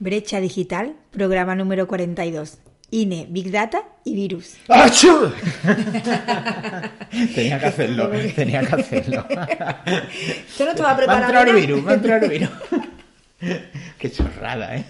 Brecha Digital, programa número 42. INE, Big Data y virus. ¡Achú! tenía que hacerlo, tenía que hacerlo. Esto no te va a Va a entrar virus, va a entrar el virus. Qué chorrada, ¿eh?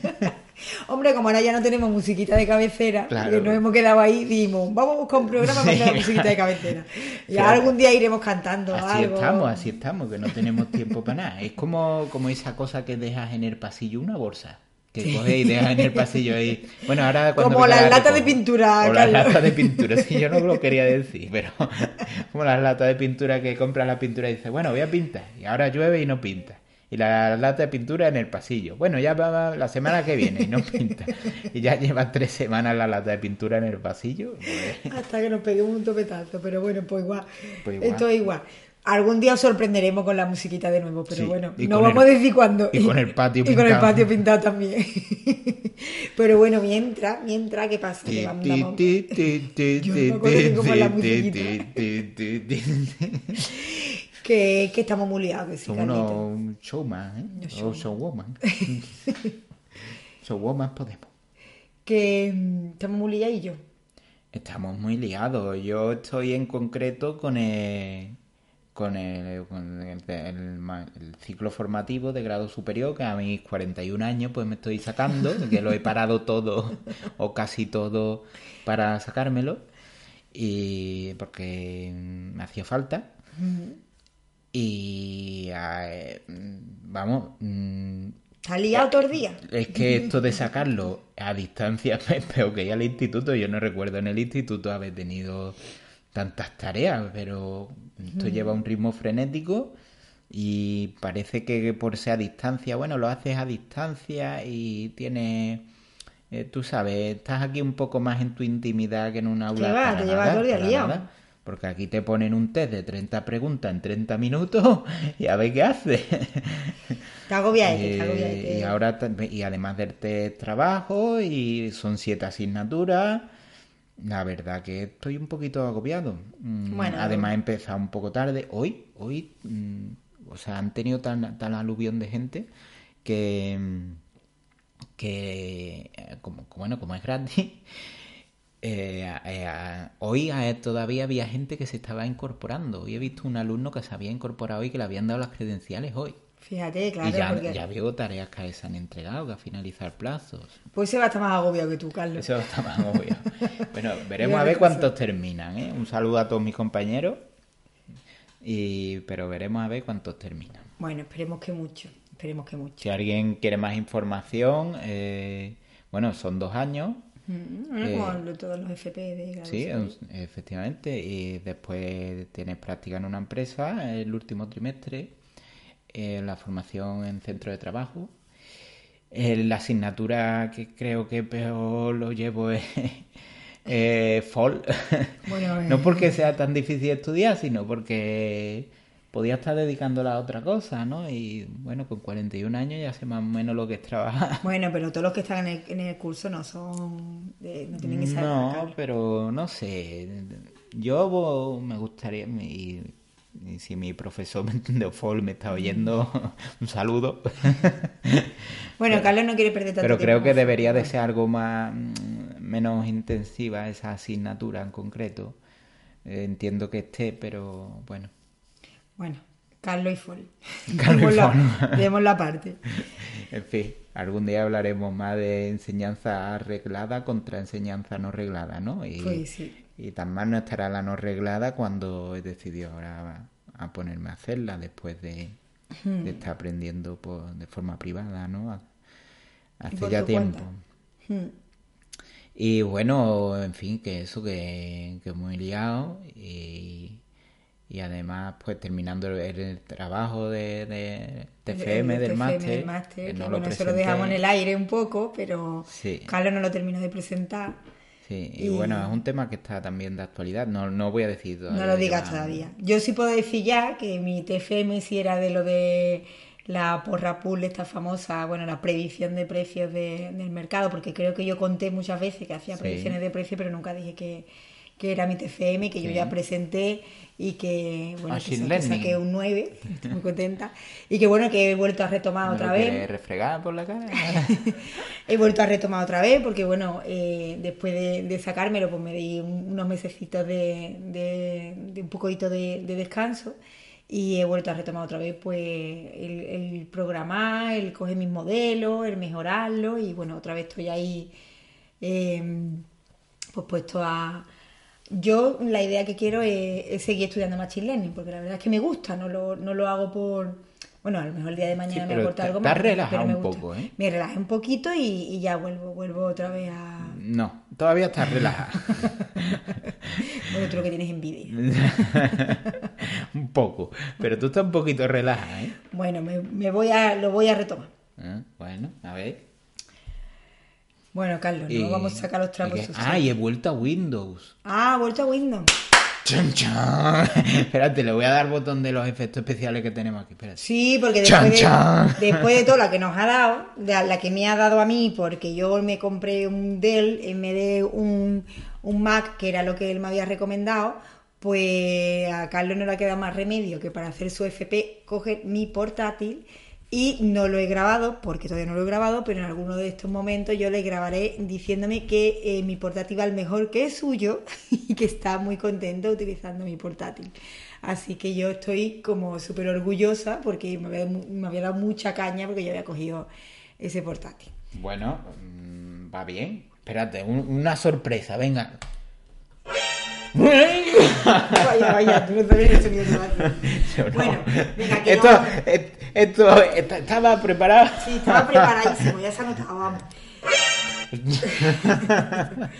Hombre, como ahora ya no tenemos musiquita de cabecera, Claro. nos hemos quedado ahí, dijimos, vamos a buscar un programa para Sí. poner musiquita de cabecera. Y Claro. algún día iremos cantando Así algo. estamos, así estamos, que no tenemos tiempo para nada. Es como, como esa cosa que dejas en el pasillo, una bolsa. Que coges y dejas en el pasillo ahí. Bueno, ahora cuando Como las la latas de pintura, O las latas de pintura, sí, yo no lo quería decir, pero como las latas de pintura que compras la pintura y dices, bueno, voy a pintar. Y ahora llueve y no pinta. Y la lata de pintura en el pasillo. Bueno, ya va va la semana que viene y no pinta. Y ya lleva tres semanas la lata de pintura en el pasillo. pues, Hasta que nos peguemos un topetazo, pero bueno, pues igual. Pues igual. Esto es igual. Algún día os sorprenderemos con la musiquita de nuevo, pero Sí, bueno, y no vamos el- a decir cuándo. y con el patio Y con el pintado. patio pintado también. pero bueno, mientras, mientras, ¿qué pasa? Que Yo cómo la que, que estamos muy liados, que sí, Somos unos showman, ¿eh? O showwoman. showwoman podemos. Que mm, estamos muy liadillos. Estamos muy liados. Yo estoy en concreto con el, con el, con el, el ma- el ciclo formativo de grado superior, que a mis 41 años pues me estoy sacando, que lo he parado todo o casi todo para sacármelo, y porque me hacía falta. Y eh, vamos, mm, ¿Estás liado todo el día? es que esto de sacarlo a distancia es peor que ir al instituto. Yo no recuerdo en el instituto haber tenido tantas tareas, pero esto lleva un ritmo frenético y parece que por ser a distancia, bueno, lo haces a distancia y tienes, eh, tú sabes, estás aquí un poco más en tu intimidad que en un aula. ¿Qué va? Te llevas nada, todo el día liado. Porque aquí te ponen un test de 30 preguntas en 30 minutos y a ver qué haces. Te agobiaste, te agobiaste. Eh, y ahora y además del test trabajo y son siete asignaturas. La verdad que estoy un poquito agobiado. Mm, Bueno. además he empezado un poco tarde. Hoy, hoy, mm, o sea, han tenido tan, tal aluvión de gente que mm, que eh, como bueno como es gratis eh, eh, hoy todavía había gente que se estaba incorporando. Hoy he visto un alumno que se había incorporado y que le habían dado las credenciales hoy. Fíjate, claro, y ya, porque ya veo tareas que se han entregado, que a finalizar plazos. pues se va a estar más agobiado que tú, Carlos. Eso está más obvio. Bueno, veremos a ver cuántos terminan. ¿eh? Un saludo a todos mis compañeros. Y, pero veremos a ver cuántos terminan. Bueno, esperemos que mucho, esperemos que mucho. Si alguien quiere más información, eh, bueno, son dos años. Mm, bueno, Eh, como todos los FP de Sí, es- efectivamente. Y después tienes práctica en una empresa el último trimestre, eh, la formación en centro de trabajo. Eh, la asignatura que creo que peor lo llevo es eh, FOL. Bueno, no eh. porque sea tan difícil estudiar, sino porque podía estar dedicándola a otra cosa, ¿no? Y bueno, con 41 años ya sé más o menos lo que es trabajar. Bueno, pero todos los que están en el, en el curso no son. de- no tienen esa No, pero no sé. Yo bo- me gustaría, y, y si mi profesor de FOL me está oyendo, un saludo. Bueno, Carlos no quiere perder tanto Pero creo tiempo. que debería de ser algo más mm, menos intensiva esa asignatura en concreto. Eh, entiendo que esté, pero bueno. Bueno, Carlos y Fol. Carlos y Démoslo- Démoslo aparte. En fin, algún día hablaremos más de enseñanza reglada contra enseñanza no reglada, ¿no? Y, Pues sí. Y tan mal no estará la no reglada cuando he decidido ahora a, ponerme a hacerla después de, Hmm. de estar aprendiendo por, de forma privada, ¿no? Hace ya tiempo. Hmm. Y bueno, en fin, que eso, que, que muy liado y, y además pues terminando el, el trabajo de, de TFM, El del máster, del máster, que que no bueno, lo eso lo presenté. dejamos en el aire un poco, pero Sí. Carlos no lo terminó de presentar. Sí, y, Y- bueno, es un tema que está también de actualidad, no, no voy a decir todavía. No lo digas todavía. Yo sí puedo decir ya que mi TFM sí era de lo de la porra pool, esta famosa, bueno, la predicción de precios de- del mercado, porque creo que yo conté muchas veces que hacía Sí. predicciones de precios, pero nunca dije que, que era mi TFM, que yo ya presenté y que, bueno, que, sa- que saqué un 9, estoy muy contenta. Y que, bueno, que he vuelto a retomar ¿Me otra vez. refregar por la cara? He vuelto a retomar otra vez porque, bueno, eh, después de, de sacármelo, pues me di un- unos mesecitos de, de- de un poquito de, de descanso y he vuelto a retomar otra vez, pues, el, el programar, el coger mis modelos, el mejorarlo y, bueno, otra vez estoy ahí, eh, pues, puesto a... Yo la idea que quiero es, es seguir estudiando Machine Learning porque la verdad es que me gusta, no lo, no lo hago por... Bueno, a lo mejor el día de mañana Sí, me aporta algo te has más, relajado un gusta. poco, ¿eh? Me relajé un poquito y, y ya vuelvo, vuelvo otra vez a... No, todavía estás relajada. Bueno, tú lo que tienes envidia. un poco. Pero tú estás un poquito relajada, ¿eh? Bueno, me, me voy a, lo voy a retomar. Ah, Bueno, a ver. Bueno, Carlos, no Y- vamos a sacar los trapos y que- sucios. Ah, y he vuelto a Windows. Ah, vuelto a Windows. ¡Chan, chan! Espérate, le voy a dar botón de los efectos especiales que tenemos aquí. Espérate. Sí, porque después de, chan. después de todo la que nos ha dado, la que me ha dado a mí, porque yo me compré un Dell en vez de un, un Mac, que era lo que él me había recomendado, pues a Carlos no le ha quedado más remedio que para hacer su FP coger mi portátil y no lo he grabado, porque todavía no lo he grabado, pero en alguno de estos momentos yo le grabaré diciéndome que eh, mi portátil va mejor que el suyo y que está muy contento utilizando mi portátil. Así que yo estoy como súper orgullosa porque me había, me había dado mucha caña porque yo había cogido ese portátil. Bueno, mm, va bien. Espérate, un- una sorpresa, venga. Vaya, vaya, tú no hacer. Yo no. Bueno, venga, que esto, no- et- esto, esta- estaba preparado. Sí, estaba preparadísimo, ya se ha notado, vamos.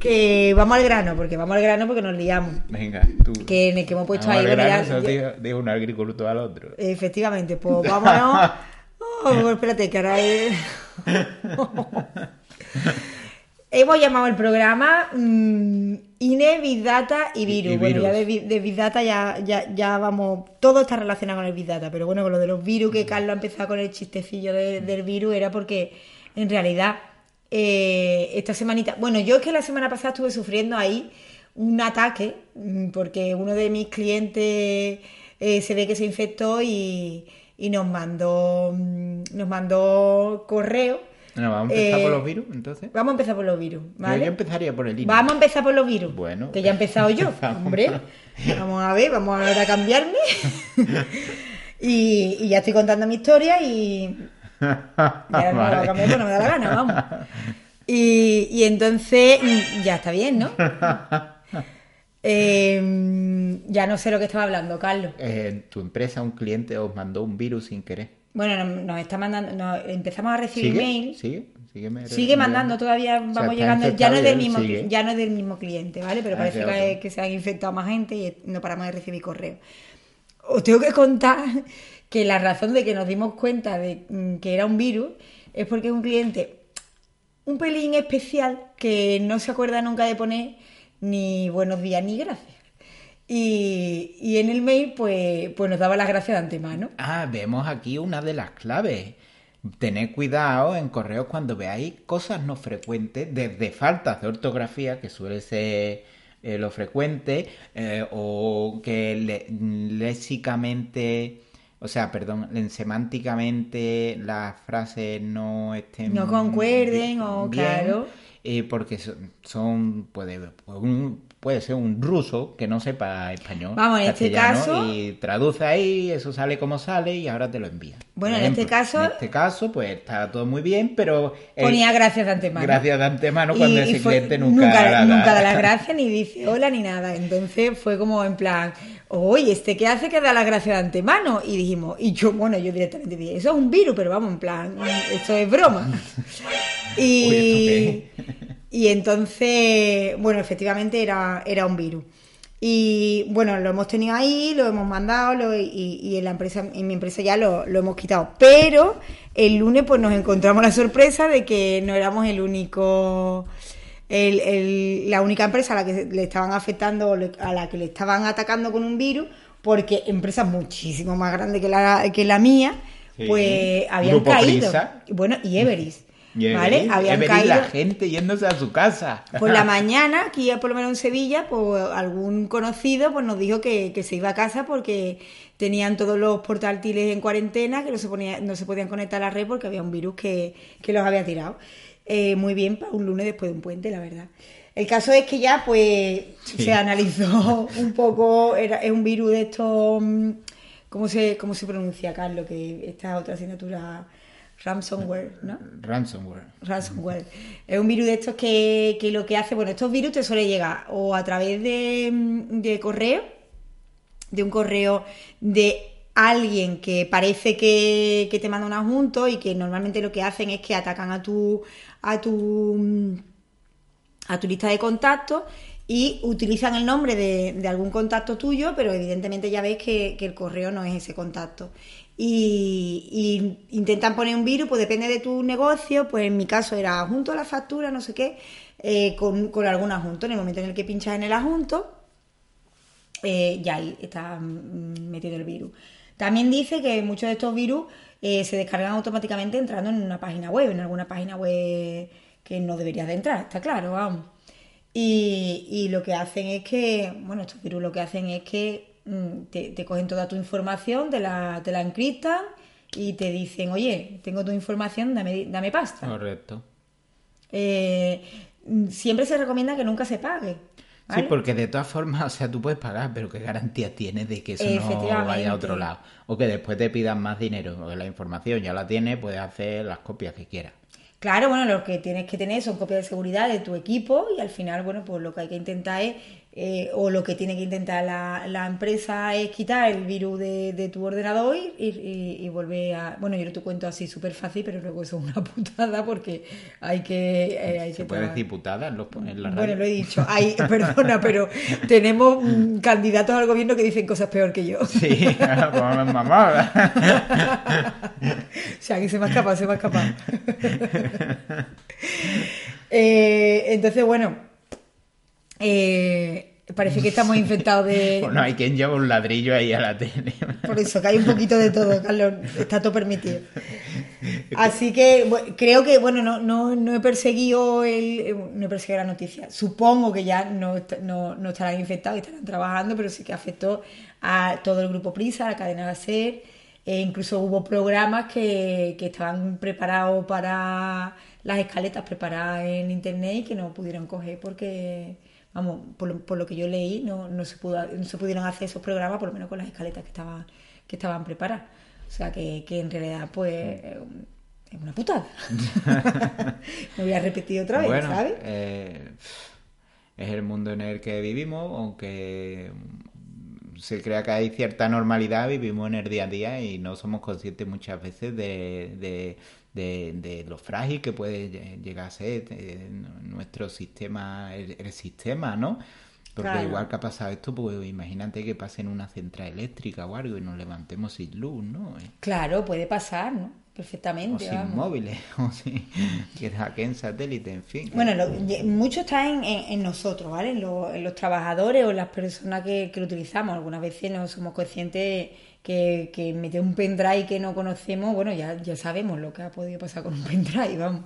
que vamos al grano, porque vamos al grano porque nos liamos. Venga, tú. Que en el que hemos puesto Vamos ahí, al grano, ya- dijo, dijo un agricultor al otro. Efectivamente, pues vámonos. Oh, espérate, que ahora es- Hemos llamado el programa mm, INE, Big Data y Y- Virus. bueno, ya de, de Big Data ya, ya, ya vamos. Todo está relacionado con el Big Data, pero bueno, con lo de los virus, Mm. que Carlos ha empezado con el chistecillo de- del virus, era porque en realidad eh, esta semanita. Bueno, yo es que la semana pasada estuve sufriendo ahí un ataque, mm, porque uno de mis clientes eh, se ve que se infectó y, y nos mandó mm, nos mandó correo. Bueno, vamos a empezar Eh, por los virus, entonces. Vamos a empezar por los virus, Yo- ¿vale? Yo, empezaría por el INE. Vamos a empezar por los virus. Bueno. Que ya he empezado yo, hombre. Vamos a ver, vamos ahora a cambiarme. y, y ya estoy contando mi historia y. y ahora no me a Vale. cambiar porque no me da la gana, vamos. Y, y entonces. mm, Ya está bien, ¿no? Eh, ya no sé lo que estaba hablando, Carlos. Eh, tu empresa, un cliente os mandó un virus sin querer. Bueno, nos, está mandando. nos- empezamos a recibir ¿Sigue? mail. ¿Sigue? Sígueme Sigue mandando todavía, O sea, vamos llegando, ya no es del mismo, sigue. ya no es del mismo cliente, ¿vale? Pero Ah, parece que, se han infectado más gente y no paramos de recibir correos. Os tengo que contar que la razón de que nos dimos cuenta de mm, que era un virus es porque es un cliente un pelín especial que no se acuerda nunca de poner ni buenos días ni gracias. Y, y en el mail, pues, pues nos daba las gracias de antemano. Ah, vemos aquí una de las claves. Tened cuidado en correos cuando veáis cosas no frecuentes, desde faltas de ortografía, que suele ser eh, lo frecuente, eh, o que le- léxicamente, o sea, perdón, en- semánticamente las frases no estén No concuerden, o claro. eh, porque son, son- puede, un- puede ser un ruso que no sepa español. Vamos, en este caso- Y traduce ahí, eso sale como sale y ahora te lo envía. Bueno, en este caso- En este caso, pues está todo muy bien, pero. el- Ponía gracias de antemano. Gracias de antemano cuando Y- y ese fue- cliente nunca, nunca, la nunca da las gracias, ni dice hola, ni nada. Entonces fue como en plan, oye, ¿este qué hace que da las gracias de antemano? Y dijimos, y yo, bueno, yo directamente dije, eso es un virus, pero vamos, en plan, esto es broma. y, Oye, ¿esto y entonces, bueno, efectivamente era, era un virus. Y bueno, lo hemos tenido ahí, lo hemos mandado lo- y, y en la empresa, en mi empresa ya lo, lo hemos quitado. Pero el lunes pues nos encontramos la sorpresa de que no éramos el único, el- el- la única empresa a la que le estaban afectando, a la que le estaban atacando con un virus, porque empresas muchísimo más grandes que la, que la mía, Sí. pues habían Grupo caído. Prisa. Bueno, y ¿Vale? Habían caído... la gente yéndose a su casa. Por la mañana, aquí por lo menos en Sevilla, pues algún conocido pues nos dijo que, se iba a casa porque tenían todos los portátiles en cuarentena, que no se, ponía, no se podían conectar a la red porque había un virus que, los había tirado. Eh, muy bien para un lunes después de un puente, la verdad. El caso es que ya pues se analizó un poco, era, es un virus de estos, mm, ¿cómo se, cómo se pronuncia, Carlos? Que esta otra asignatura ransomware, ¿no? Ransomware. Ransomware. Es un virus de estos que, que, lo que hace, bueno, estos virus te suele llegar o a través de, de correo, de un correo de alguien que parece que, que te manda un adjunto y que normalmente lo que hacen es que atacan a tu a tu a tu lista de contactos y utilizan el nombre de, algún contacto tuyo, pero evidentemente ya ves que, el correo no es ese contacto y, intentan poner un virus, pues depende de tu negocio, pues en mi caso era junto a la factura, no sé qué, eh, con, con, algún adjunto. En el momento en el que pinchas en el adjunto, eh, ya ahí está mm, metido el virus. También dice que muchos de estos virus eh, se descargan automáticamente entrando en una página web, en alguna página web que no deberías de entrar, está claro, vamos. Y, y lo que hacen es que, bueno, estos virus lo que hacen es que Mm, te, cogen toda tu información, te la, te la encriptan y te dicen, oye, tengo tu información, dame, dame pasta. Correcto. Eh, siempre se recomienda que nunca se pague. Sí, porque de todas formas, o sea, tú puedes pagar, pero ¿qué garantía tienes de que eso no vaya a otro lado? O que después te pidan más dinero, porque la información ya la tienes, puedes hacer las copias que quieras. Claro, bueno, lo que tienes que tener son copias de seguridad de tu equipo y al final, bueno, pues lo que hay que intentar es eh, o lo que tiene que intentar la, la empresa es quitar el virus de, de tu ordenador y, y, volver a... Bueno, yo te cuento así súper fácil, pero luego eso es una putada porque hay que... Eh, hay ¿Se puede decir putada en, la radio? Bueno, lo he dicho. Hay, perdona, pero tenemos mm, candidatos al gobierno que dicen cosas peor que yo. Sí, como mamá. o sea, que se me ha escapado, se me ha escapado. eh, entonces, bueno eh, parece que estamos infectados de. Bueno, hay quien lleva un ladrillo ahí a la tele. Por eso, que hay un poquito de todo, Carlos. Está todo permitido. Así que creo que, bueno, no, no, no he perseguido el, no he perseguido la noticia. Supongo que ya no, no, estarán infectados y estarán trabajando, pero sí que afectó a todo el grupo Prisa, a la cadena de hacer. E incluso hubo programas que, que estaban preparados para las escaletas preparadas en internet y que no pudieron coger porque vamos, por lo, que yo leí, no, no, se pudo, no se pudieron hacer esos programas, por lo menos con las escaletas que estaban, que estaban preparadas. O sea, que, que en realidad, pues, es una putada. Me voy a repetir otra vez, ¿sabes? Eh, es el mundo en el que vivimos, aunque se crea que hay cierta normalidad, vivimos en el día a día y no somos conscientes muchas veces de, de, lo frágil que puede llegar a ser eh, nuestro sistema, el, sistema, ¿no? Porque igual que ha pasado esto, pues imagínate que pase en una central eléctrica o algo y nos levantemos sin luz, ¿no? Claro, puede pasar, ¿no? Perfectamente. O sin móviles, o sin que en satélite, en fin. Bueno, mucho está en, nosotros, ¿vale? En, los trabajadores o en las personas que, que lo utilizamos. Algunas veces no somos conscientes que, que mete un pendrive que no conocemos, bueno, ya, ya sabemos lo que ha podido pasar con un pendrive, vamos.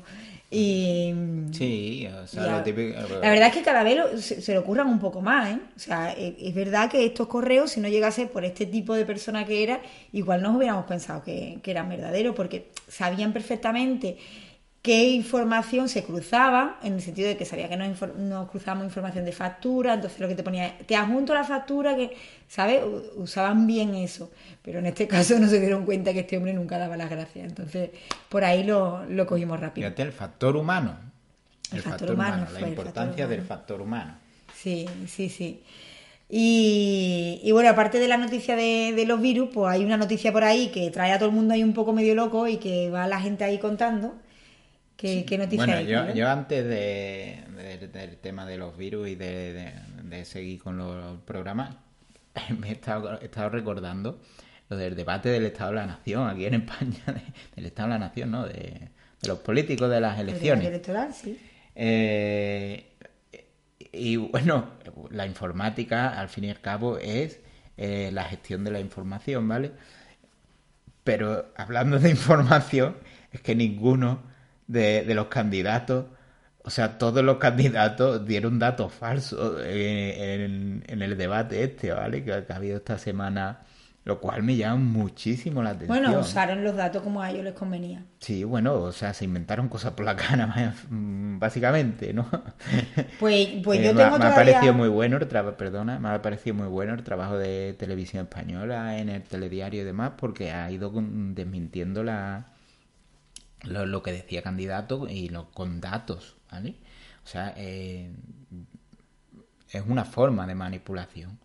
Y, sí, o sea, lo típico... La verdad es que cada vez se, le ocurran un poco más, ¿eh? O sea, e, es, verdad que estos correos, si no llegase por este tipo de persona que era, igual nos hubiéramos pensado que, que eran verdaderos, porque sabían perfectamente qué información se cruzaba, en el sentido de que sabía que nos, cruzábamos información de factura, entonces lo que te ponía, te adjunto la factura, que, ¿sabes? Usaban bien eso, pero en este caso no se dieron cuenta que este hombre nunca daba las gracias, entonces por ahí lo, cogimos rápido. Fíjate, el factor humano. El, factor, humano, la importancia del factor humano. Sí, sí, sí. Y, bueno, aparte de la noticia de, de, los virus, pues hay una noticia por ahí que trae a todo el mundo ahí un poco medio loco y que va la gente ahí contando ¿Qué, noticia bueno, yo, yo, antes de, del tema de los virus y de, seguir con los programas, me he estado, recordando lo del debate del Estado de la Nación aquí en España, del Estado de la Nación, ¿no? De, los políticos de las elecciones. electoral, sí. Eh, y bueno, la informática, al fin y al cabo, es eh, la gestión de la información, ¿vale? Pero hablando de información, es que ninguno de, de los candidatos. O sea, todos los candidatos dieron datos falsos en, en el debate este, ¿vale? Que, que ha habido esta semana lo cual me llama muchísimo la atención. Bueno, usaron los datos como a ellos les convenía. Sí, bueno, o sea, se inventaron cosas por la cara, básicamente, ¿no? Pues, pues yo Eh, tengo me, me ha todavía... parecido muy bueno el trabajo, perdona, me ha parecido muy bueno el trabajo de televisión española en el telediario y demás, porque ha ido desmintiendo la lo, lo que decía candidato y lo, con datos, ¿vale? O sea, eh, es una forma de manipulación.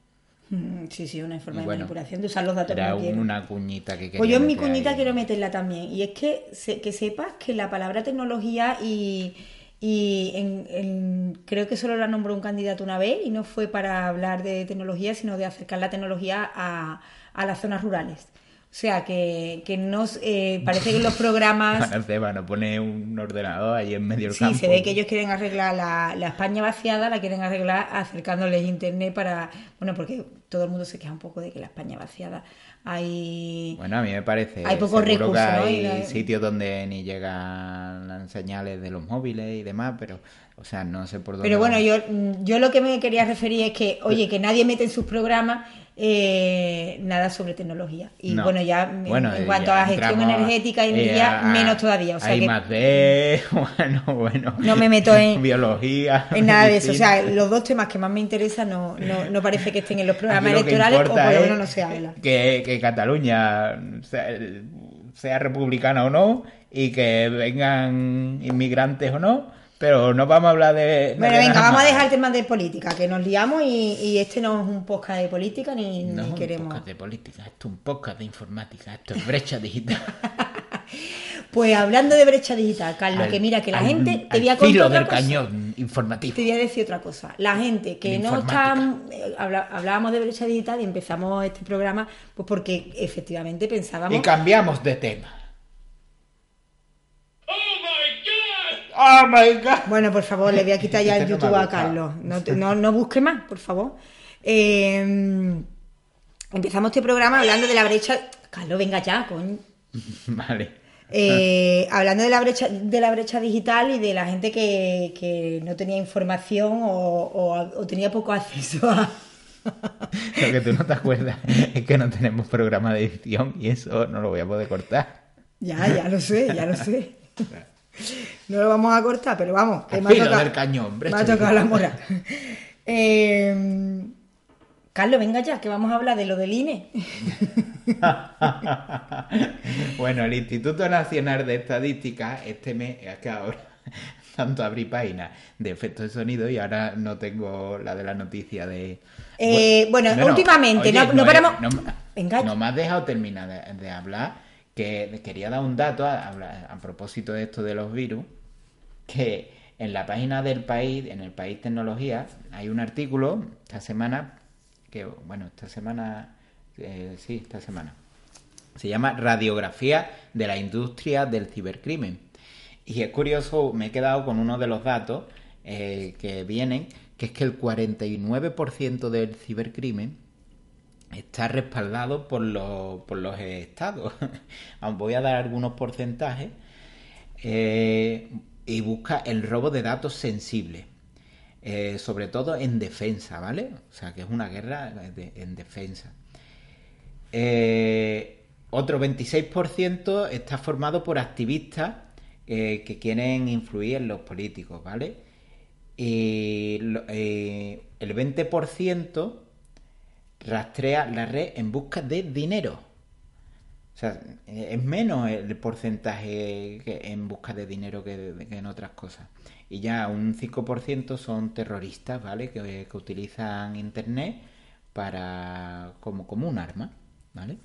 Mm, Sí, sí, una forma de manipulación de usar los datos Era una cuñita que quería Pues yo en mi cuñita ahí. quiero meterla también. Y es que, se- que sepas que la palabra tecnología y, y en- en- creo que solo la nombró un candidato una vez y no fue para hablar de tecnología, sino de acercar la tecnología a, a las zonas rurales. O sea, que, que no eh, parece que los programas... Seba, no pone un ordenador ahí en medio del Sí, campo. se ve que ellos quieren arreglar la, la España vaciada, la quieren arreglar acercándoles internet para... Bueno, porque todo el mundo se queja un poco de que la España vaciada hay... Bueno, a mí me parece. Hay pocos que recursos, ¿no? hay sitios donde ni llegan las señales de los móviles y demás, pero, o sea, no sé por dónde. Pero bueno, yo, yo lo que me quería referir es que, oye, que nadie mete en sus programas eh, nada sobre tecnología. Y No. bueno, ya en- Bueno, en cuanto a gestión energética y eh, energía, a- menos todavía. O sea hay que más de. Bueno, bueno. No me meto en- biología. en nada de eso. O sea, los dos temas que más me interesan no, no, no parece que estén en los programas electorales o por lo menos no se habla. Que, que Cataluña sea, sea republicana o no y que vengan inmigrantes o no, pero no vamos a hablar de. de Bueno, venga, vamos a dejar temas de política, que nos liamos y, y este no es un podcast de política ni, No ni es un queremos. podcast de política, esto es un podcast de informática, esto es brecha digital. Pues hablando de brecha digital, Carlos, Al- que mira, que la al- gente te al voy a contar filo otra del cosa. cañón informativo. Te voy a decir otra cosa. La gente que De no está. eh, hablábamos de brecha digital y empezamos este programa pues porque efectivamente pensábamos. Y cambiamos de tema. ¡Oh my god! Bueno, por favor, le voy a quitar ya el YouTube a. Carlos. No, te- no, no busque más, por favor. Eh, empezamos este programa hablando de la brecha. Carlos, venga ya, coño. Vale. Eh, hablando de la brecha de la brecha digital y de la gente que, que no tenía información o, o- o tenía poco acceso a. Lo que tú no te acuerdas es que no tenemos programa de edición y eso no lo voy a poder cortar. Ya, ya lo sé, ya lo sé. No lo vamos a cortar, pero vamos, que me ha tocado, del cañón, me ha tocado la moral. Eh, Carlos, venga ya, que vamos a hablar de lo del INE. bueno, el Instituto Nacional de Estadística, este mes, es que ahora tanto abrí páginas de efectos de sonido y ahora no tengo la de la noticia de... Eh, bueno, últimamente, no- no es- paramos- No, Venga. no me has dejado terminar de, de hablar, que quería dar un dato a, propósito de esto de los virus, que en la página del país, en el país Tecnología, hay un artículo esta semana, que bueno, esta semana, eh, sí, esta semana, se llama Radiografía de la industria del cibercrimen. Y es curioso, me he quedado con uno de los datos eh, que vienen, que es que el 49% del cibercrimen está respaldado por los, por los estados. Voy a dar algunos porcentajes. Eh, y busca el robo de datos sensibles. Eh, sobre todo en defensa, ¿vale? O sea, que es una guerra en defensa. Eh, otro 26% está formado por activistas eh, que quieren influir en los políticos, ¿vale? Y el 20% rastrea la red en busca de dinero. O sea, es menos el porcentaje en busca de dinero que, en otras cosas. Y ya un 5% son terroristas, ¿vale? Que, utilizan Internet para como, como un arma, ¿vale?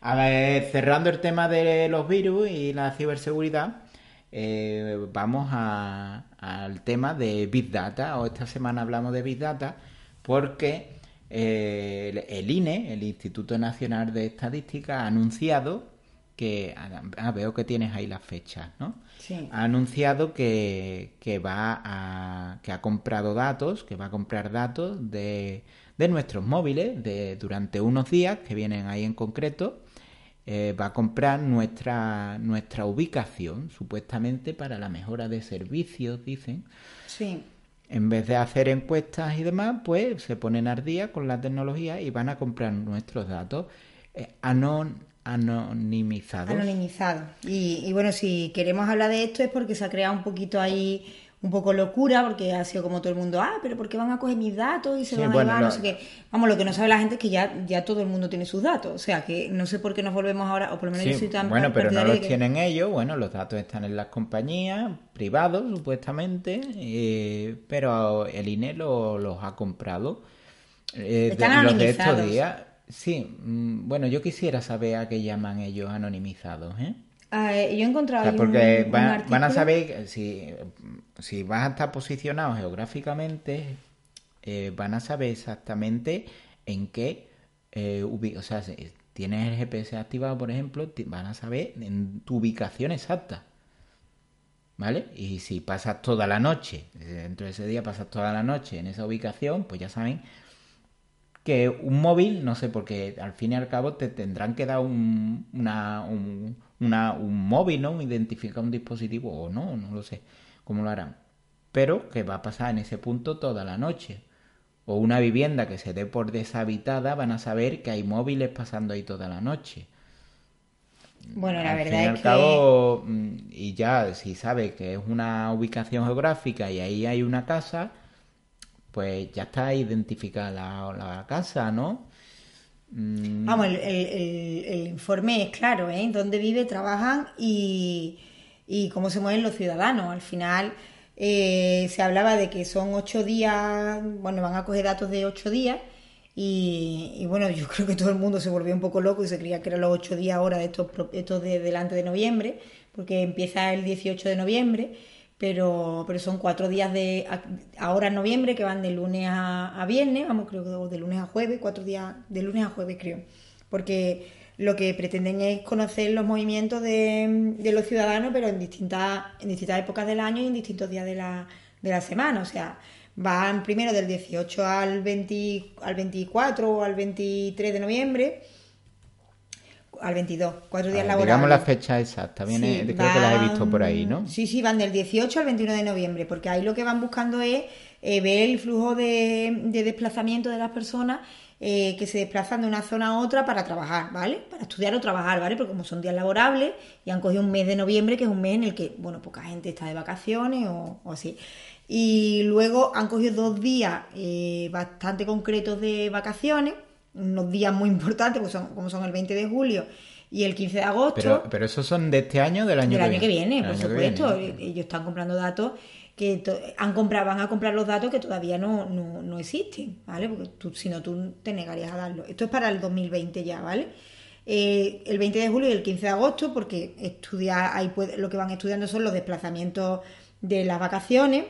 A ver, cerrando el tema de los virus y la ciberseguridad, eh, vamos al tema de Big Data. O esta semana hablamos de Big Data porque eh, el, el INE, el Instituto Nacional de Estadística, ha anunciado que. Ah, veo que tienes ahí las fechas, ¿no? Sí. Ha anunciado que, que va a. que ha comprado datos, que va a comprar datos de, de nuestros móviles de, durante unos días que vienen ahí en concreto. eh, va a comprar nuestra, nuestra ubicación, supuestamente para la mejora de servicios, dicen. Sí. En vez de hacer encuestas y demás, pues se ponen al día con la tecnología y van a comprar nuestros datos eh, anon, anonimizados. Anonimizados. Y, y bueno, si queremos hablar de esto es porque se ha creado un poquito ahí un poco locura porque ha sido como todo el mundo, ah, pero ¿por qué van a coger mis datos y se van a llevar? No sé qué. Vamos, lo que no sabe la gente es que ya, ya todo el mundo tiene sus datos. O sea, que no sé por qué nos volvemos ahora, o por lo menos yo soy tan Bueno, pero no los tienen ellos, bueno, los datos están en las compañías, privados supuestamente, eh, pero el INE los ha comprado. Eh, están los de estos días. Sí, mm, bueno, yo quisiera saber a qué llaman ellos anonimizados, ¿eh? Ah, yo he encontrado. porque van, a saber si, si vas a estar posicionado geográficamente, eh, van a saber exactamente en qué. Eh, o sea, si tienes el GPS activado, por ejemplo, van a saber en tu ubicación exacta. ¿Vale? Y si pasas toda la noche, dentro de ese día pasas toda la noche en esa ubicación, pues ya saben que un móvil, no sé, porque al fin y al cabo te tendrán que dar un, una, un, un móvil, ¿no? Identificar un dispositivo o no, no lo sé cómo lo harán. Pero que va a pasar en ese punto toda la noche. O una vivienda que se dé por deshabitada van a saber que hay móviles pasando ahí toda la noche. Bueno, la verdad al es cabo, mm, y ya si sabe que es una ubicación geográfica y ahí hay una casa, pues ya está identificada la, la casa, ¿no? Mm. Vamos, el, informe es claro, ¿eh? Dónde vive, trabajan y, cómo se mueven los ciudadanos. Al final eh, se hablaba de que son ocho días, bueno, van a coger datos de ocho días y, bueno, yo creo que todo el mundo se volvió un poco loco y se creía que eran los ocho días ahora de estos, estos de delante de noviembre, porque empieza el 18 de noviembre pero, pero son cuatro días de ahora en noviembre que van de lunes a, viernes, vamos, creo que de lunes a jueves, cuatro días de lunes a jueves, creo. Porque lo que pretenden es conocer los movimientos de, los ciudadanos, pero en distintas, en distintas épocas del año y en distintos días de la, de la semana. O sea, van primero del 18 al, 20, al 24 o al 23 de noviembre al 22, cuatro días laborables. Digamos la fecha exacta, viene, creo que las he visto por ahí, ¿no? Sí, sí, van del 18 al 21 de noviembre, porque ahí lo que van buscando es eh, ver el flujo de, desplazamiento de las personas eh, que se desplazan de una zona a otra para trabajar, ¿vale? Para estudiar o trabajar, ¿vale? Porque como son días laborables y han cogido un mes de noviembre, que es un mes en el que, bueno, poca gente está de vacaciones o, así. Y luego han cogido dos días eh, bastante concretos de vacaciones unos días muy importantes, pues son, como son el 20 de julio y el 15 de agosto. Pero, pero esos son de este año del año del que año viene? que viene, por supuesto. Ellos están comprando datos que han comprado, van a comprar los datos que todavía no, no, existen, ¿vale? Porque tú, si no, tú te negarías a darlo. Esto es para el 2020 ya, ¿vale? Eh, el 20 de julio y el 15 de agosto, porque estudiar, ahí lo que van estudiando son los desplazamientos de las vacaciones.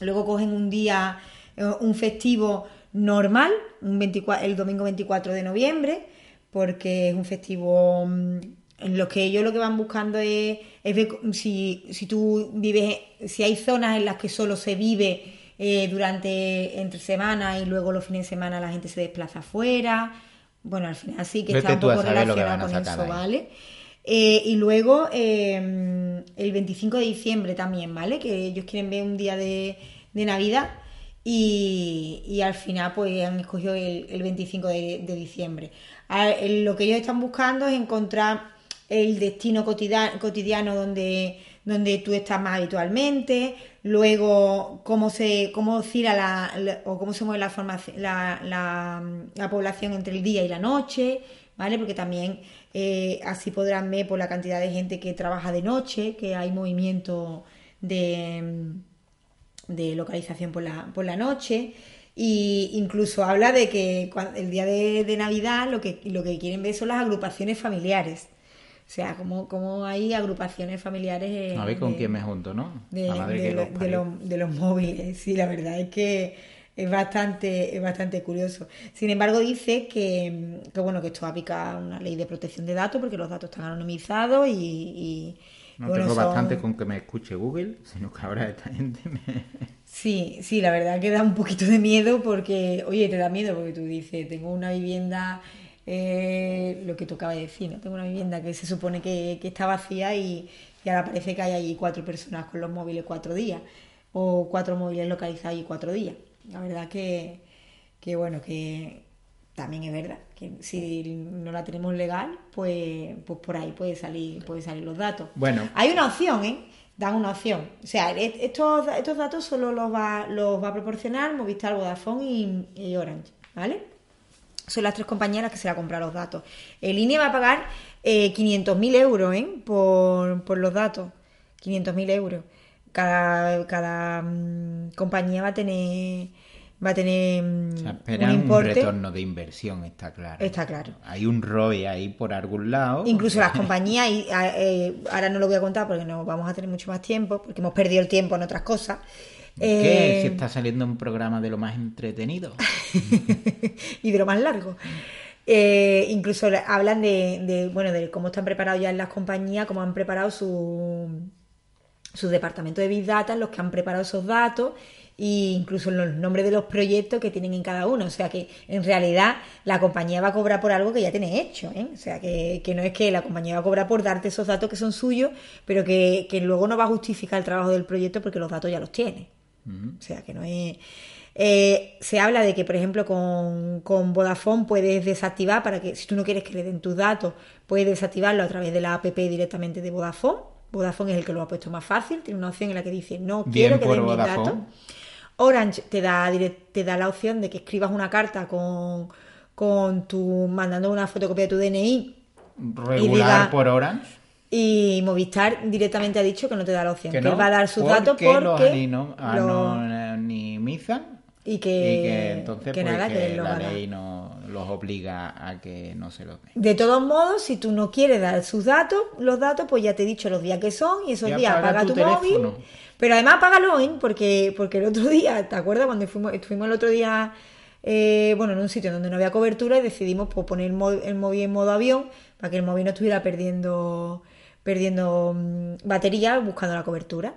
Luego cogen un día, eh, un festivo normal, un 24, el domingo 24 de noviembre, porque es un festivo mm, en lo que ellos lo que van buscando es, ver si, si tú vives, si hay zonas en las que solo se vive eh, durante entre semanas y luego los fines de semana la gente se desplaza afuera. Bueno, al final sí que está un poco relacionado con eso, ¿vale? Eh, y luego eh, el 25 de diciembre también, ¿vale? Que ellos quieren ver un día de, de Navidad y, al final pues han escogido el, 25 de, diciembre. lo que ellos están buscando es encontrar el destino cotidiano, donde, donde tú estás más habitualmente, luego cómo se cómo oscila la, o cómo se mueve la, la, población entre el día y la noche, ¿vale? Porque también eh, así podrán ver por la cantidad de gente que trabaja de noche, que hay movimiento de de localización por la, por la noche. Y incluso habla de que el día de, Navidad lo que, lo que quieren ver son las agrupaciones familiares. O sea, como, como hay agrupaciones familiares. a ver con quién me junto, ¿no? De, de, los, móviles. Sí, la verdad es que es bastante, es bastante curioso. Sin embargo, dice que, que bueno, que esto aplica una ley de protección de datos porque los datos están anonimizados y no tengo bastante con que me escuche Google, sino que ahora esta gente me... Sí, sí, la verdad que da un poquito de miedo porque, oye, te da miedo porque tú dices, tengo una vivienda eh, lo que tocaba decir, ¿no? Tengo una vivienda que se supone que, que está vacía y, y ahora parece que hay allí cuatro personas con los móviles cuatro días o cuatro móviles localizados y cuatro días. La verdad que, que bueno, que también es verdad que si no la tenemos legal, pues, pues por ahí puede salir, puede salir los datos. Bueno. Hay una opción, ¿eh? Dan una opción. O sea, e- estos, estos datos solo los va, los va a proporcionar Movistar, Vodafone y, y Orange, ¿vale? Son las tres compañías las que se la compran los datos. El INE va a pagar eh, 500.000 euros ¿eh? por, por los datos. 500.000 euros. Cada, cada mm, compañía va a tener va a tener mm, O sea, un esperan un, importe. retorno de inversión, está claro. Está claro. Hay un ROI ahí por algún lado. Incluso las compañías, y eh, ahora no lo voy a contar porque no vamos a tener mucho más tiempo, porque hemos perdido el tiempo en otras cosas. ¿Qué? Eh, Si está saliendo un programa de lo más entretenido. y de lo más largo. Eh, incluso hablan de, de, bueno, de cómo están preparados ya en las compañías, cómo han preparado su, su departamento de Big Data, los que han preparado esos datos e incluso los nombres de los proyectos que tienen en cada uno. O sea que en realidad la compañía va a cobrar por algo que ya tiene hecho. ¿eh? O sea que, que no es que la compañía va a cobrar por darte esos datos que son suyos, pero que, que luego no va a justificar el trabajo del proyecto porque los datos ya los tiene. O sea que no es. Eh, se habla de que, por ejemplo, con, con Vodafone puedes desactivar para que, si tú no quieres que le den tus datos, puedes desactivarlo a través de la app directamente de Vodafone. Vodafone es el que lo ha puesto más fácil, tiene una opción en la que dice no Bien quiero que den mis datos. Orange te da, te da la opción de que escribas una carta con, con tu, mandando una fotocopia de tu DNI Regular diga- por Orange. y Movistar directamente ha dicho que no te da la opción, que, Que no, él va a dar sus porque datos porque los anonimizan y y que, que entonces que pues, nada, que la ley no los obliga a que no se los den. De todos modos, si tú no quieres dar sus datos, los datos, pues ya te he dicho los días que son y esos días apaga tu tu, móvil. Pero además apágalo, ¿eh? porque, porque el otro día, ¿te acuerdas cuando fuimos, estuvimos el otro día, eh, bueno, en un sitio donde no había cobertura y decidimos pues, poner el, mo- el móvil en modo avión para que el móvil no estuviera perdiendo, perdiendo mm, batería buscando la cobertura.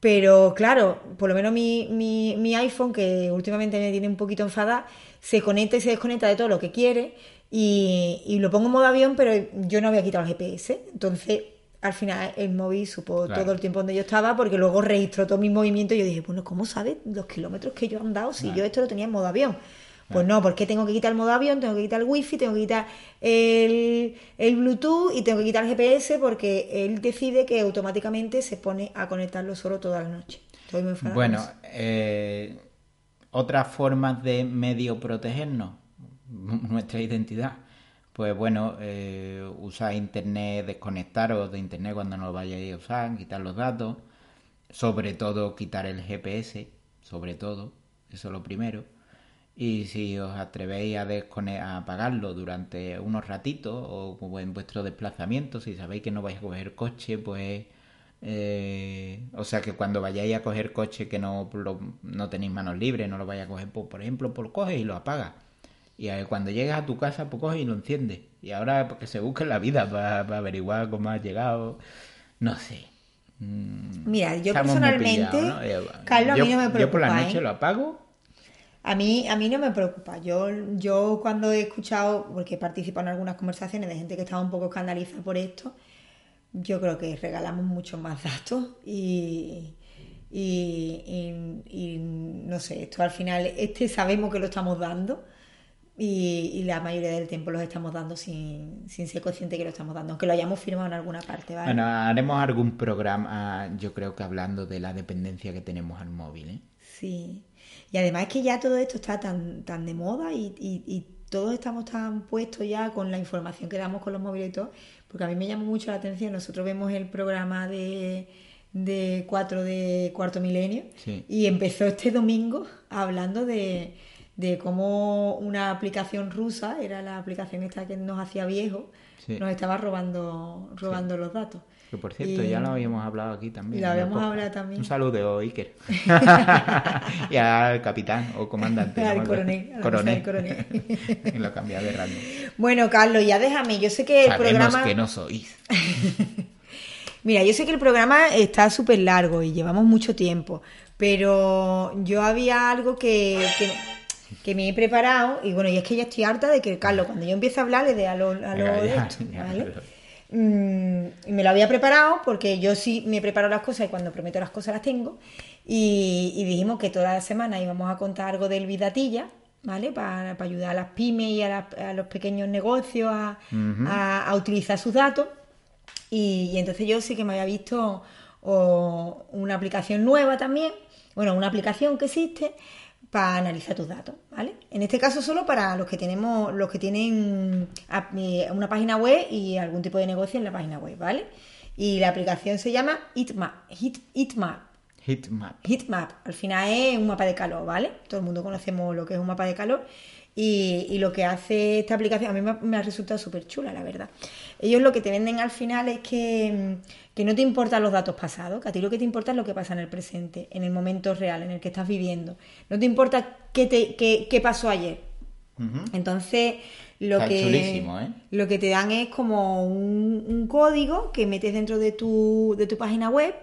Pero claro, por lo menos mi, mi, mi iPhone, que últimamente me tiene un poquito enfadada, se conecta y se desconecta de todo lo que quiere y, y lo pongo en modo avión, pero yo no había quitado el GPS. Entonces, al final, el móvil supo Claro. todo el tiempo donde yo estaba porque luego registró todos mis movimientos y yo dije, bueno, ¿cómo sabe los kilómetros que yo he andado si yo esto lo tenía en modo avión? Pues no, porque tengo que quitar el modo avión, tengo que quitar el wifi, tengo que quitar el, el Bluetooth y tengo que quitar el GPS porque él decide que automáticamente se pone a conectarlo solo toda la noche. Estoy muy Bueno, eh, otras formas de medio protegernos, nuestra identidad. Pues bueno, eh, usar internet, desconectaros de internet cuando no lo vayáis a usar, quitar los datos, sobre todo quitar el GPS, sobre todo, eso es lo primero. Y si os atrevéis a, a apagarlo durante unos ratitos o en vuestro desplazamiento, si sabéis que no vais a coger coche, pues... eh, o sea que cuando vayáis a coger coche que no, lo- no tenéis manos libres, no lo vais a coger, pues, por ejemplo, por coges y lo apagas. Y cuando llegues a tu casa, pues coges y lo enciendes. Y ahora porque se busque la vida para, averiguar cómo has llegado. No sé. Mm, Mira, yo estamos personalmente, pillados, ¿no? Eh, Carlos, a yo, mí no me Yo por la preocupa, noche ¿eh? lo apago. A mí, a mí no me preocupa. Yo, yo cuando he escuchado, porque he participado en algunas conversaciones de gente que estaba un poco escandalizada por esto, yo creo que regalamos muchos más datos y, y, y- y no sé, esto al final, este sabemos que lo estamos dando y, y la mayoría del tiempo los estamos dando sin, sin ser conscientes que lo estamos dando, aunque lo hayamos firmado en alguna parte, ¿vale? Bueno, haremos algún programa, yo creo que hablando de la dependencia que tenemos al móvil, ¿eh? Sí. Y además es que ya todo esto está tan, tan de moda y, y- y todos estamos tan puestos ya con la información que damos con los móviles y todo, porque a mí me llama mucho la atención. Nosotros vemos el programa de, de 4 de Cuarto Milenio Sí. y empezó este domingo hablando de, de cómo una aplicación rusa, era la aplicación esta que nos hacía viejos, Sí. nos estaba robando, robando los datos. Que por cierto, Y- ya lo habíamos hablado aquí también. Lo habíamos podcast. hablado también. Un saludo, Iker. y al capitán o comandante. Al coronel, al Coronel. coronel. y lo cambia de rango. Bueno, Carlos, ya déjame. Yo sé que el Sabemos programa. que no sois. Mira, yo sé que el programa está súper largo y llevamos mucho tiempo, pero yo había algo que, que, que me he preparado. Y bueno, y es que ya estoy harta de que Carlos, cuando yo empiezo a hablar, le dé a lo, a lo Venga, de ya, esto, ya, ¿vale? pero- Mm, y me lo había preparado porque yo sí me preparo las cosas y cuando prometo las cosas las tengo. Y, y dijimos que toda la semana íbamos a contar algo del Vidatilla, ¿vale? Para, para ayudar a las pymes y a, los pequeños negocios a, a- a utilizar sus datos. Y, y entonces yo sí que me había visto o, una aplicación nueva también, bueno, una aplicación que existe para analizar tus datos, ¿vale? En este caso solo para los que tenemos, los que tienen eh, una página web y algún tipo de negocio en la página web, ¿vale? Y la aplicación se llama Heatmap, Heat, Heatmap, Hitmap. Heatmap, al final es un mapa de calor, ¿vale? Todo el mundo conocemos lo que es un mapa de calor y, y lo que hace esta aplicación, a mí me, ha- me ha resultado súper chula, la verdad. Ellos lo que te venden al final es que, mm, que no te importan los datos pasados, que a ti lo que te importa es lo que pasa en el presente, en el momento real, en el que estás viviendo. No te importa qué, te, qué, qué pasó ayer. Entonces, lo Está que, ¿eh? lo que te dan es como un, un código que metes dentro de tu, de tu página web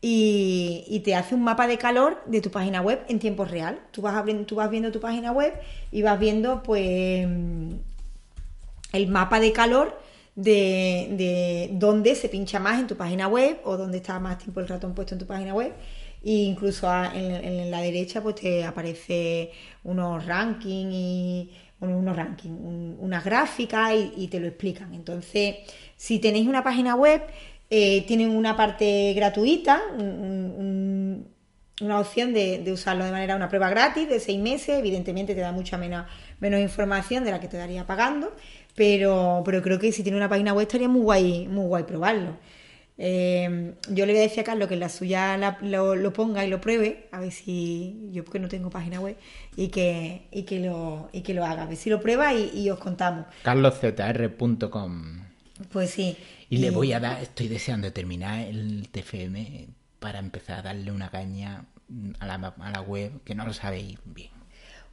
y, te hace un mapa de calor de tu página web en tiempo real. Tú vas, abriendo- tú vas viendo tu página web y vas viendo pues el mapa de calor de, de dónde se pincha más en tu página web o dónde está más tiempo el ratón puesto en tu página web. E incluso en, la derecha pues te aparece unos rankings y unos rankings, un- unas gráficas y te lo explican. Entonces, si tenéis una página web, eh, tienen una parte gratuita, un- un- un- una opción de, de usarlo de manera, una prueba gratis de seis meses, evidentemente te da mucha menos, menos información de la que te daría pagando, pero, pero creo que si tiene una página web estaría muy guay, muy guay probarlo. Eh, yo le voy a decir a Carlos que en la suya la- lo, lo ponga y lo pruebe, a ver si yo porque no tengo página web, y que, y que, lo, y que lo haga, a ver si lo prueba y, y os contamos. carloszr.com Pues sí. Y le voy a dar, estoy deseando terminar el TFM para empezar a darle una caña a la, a la web, que no lo sabéis bien.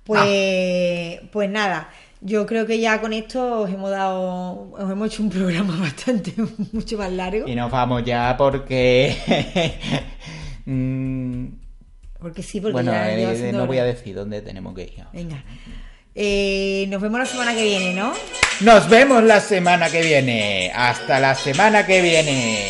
Pues, pues nada, yo creo que ya con esto os hemos dado, os hemos hecho un programa bastante, mucho más largo. Y nos vamos ya porque... mm, Porque sí, porque bueno, ya eh, no voy a decir dónde tenemos que ir. Venga. Eh, nos vemos la semana que viene, ¿no? Nos vemos la semana que viene. Hasta la semana que viene.